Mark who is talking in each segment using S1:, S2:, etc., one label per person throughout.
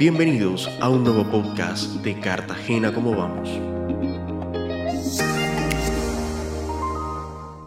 S1: Bienvenidos a un nuevo podcast de Cartagena ¿Cómo vamos?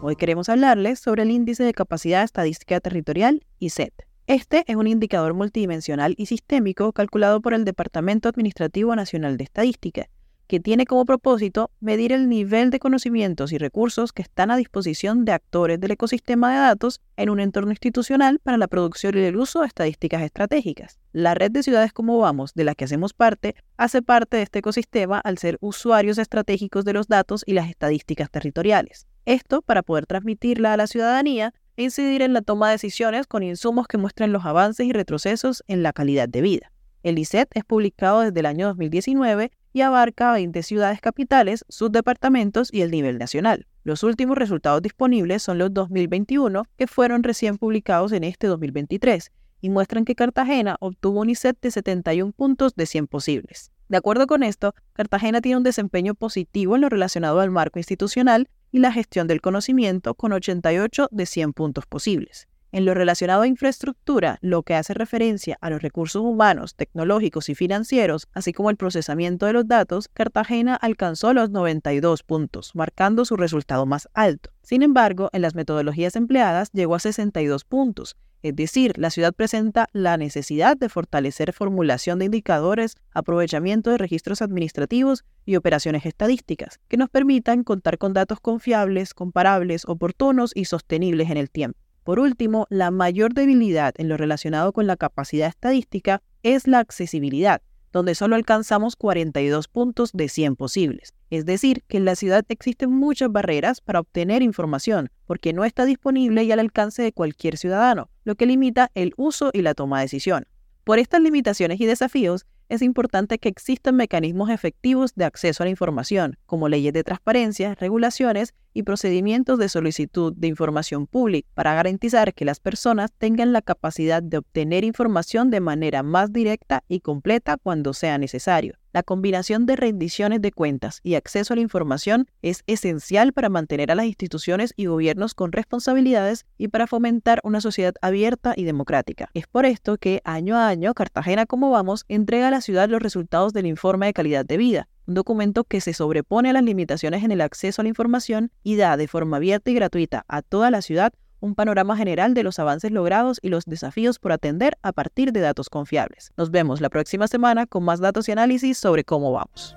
S2: Hoy queremos hablarles sobre el Índice de Capacidad Estadística Territorial, ISET. Este es un indicador multidimensional y sistémico calculado por el Departamento Administrativo Nacional de Estadística que tiene como propósito medir el nivel de conocimientos y recursos que están a disposición de actores del ecosistema de datos en un entorno institucional para la producción y el uso de estadísticas estratégicas. La red de ciudades como Vamos, de la que hacemos parte, hace parte de este ecosistema al ser usuarios estratégicos de los datos y las estadísticas territoriales. Esto para poder transmitirla a la ciudadanía e incidir en la toma de decisiones con insumos que muestren los avances y retrocesos en la calidad de vida. El ICET es publicado desde el año 2019 y abarca 20 ciudades capitales, subdepartamentos y el nivel nacional. Los últimos resultados disponibles son los 2021, que fueron recién publicados en este 2023, y muestran que Cartagena obtuvo un ICET de 71 puntos de 100 posibles. De acuerdo con esto, Cartagena tiene un desempeño positivo en lo relacionado al marco institucional y la gestión del conocimiento con 88 de 100 puntos posibles. En lo relacionado a infraestructura, lo que hace referencia a los recursos humanos, tecnológicos y financieros, así como el procesamiento de los datos, Cartagena alcanzó los 92 puntos, marcando su resultado más alto. Sin embargo, en las metodologías empleadas llegó a 62 puntos, es decir, la ciudad presenta la necesidad de fortalecer formulación de indicadores, aprovechamiento de registros administrativos y operaciones estadísticas que nos permitan contar con datos confiables, comparables, oportunos y sostenibles en el tiempo. Por último, la mayor debilidad en lo relacionado con la capacidad estadística es la accesibilidad, donde solo alcanzamos 42 puntos de 100 posibles. Es decir, que en la ciudad existen muchas barreras para obtener información, porque no está disponible y al alcance de cualquier ciudadano, lo que limita el uso y la toma de decisión. Por estas limitaciones y desafíos, es importante que existan mecanismos efectivos de acceso a la información, como leyes de transparencia, regulaciones y procedimientos de solicitud de información pública, para garantizar que las personas tengan la capacidad de obtener información de manera más directa y completa cuando sea necesario. La combinación de rendiciones de cuentas y acceso a la información es esencial para mantener a las instituciones y gobiernos con responsabilidades y para fomentar una sociedad abierta y democrática. Es por esto que año a año Cartagena como vamos entrega a la ciudad los resultados del informe de calidad de vida, un documento que se sobrepone a las limitaciones en el acceso a la información y da de forma abierta y gratuita a toda la ciudad un panorama general de los avances logrados y los desafíos por atender a partir de datos confiables. Nos vemos la próxima semana con más datos y análisis sobre cómo vamos.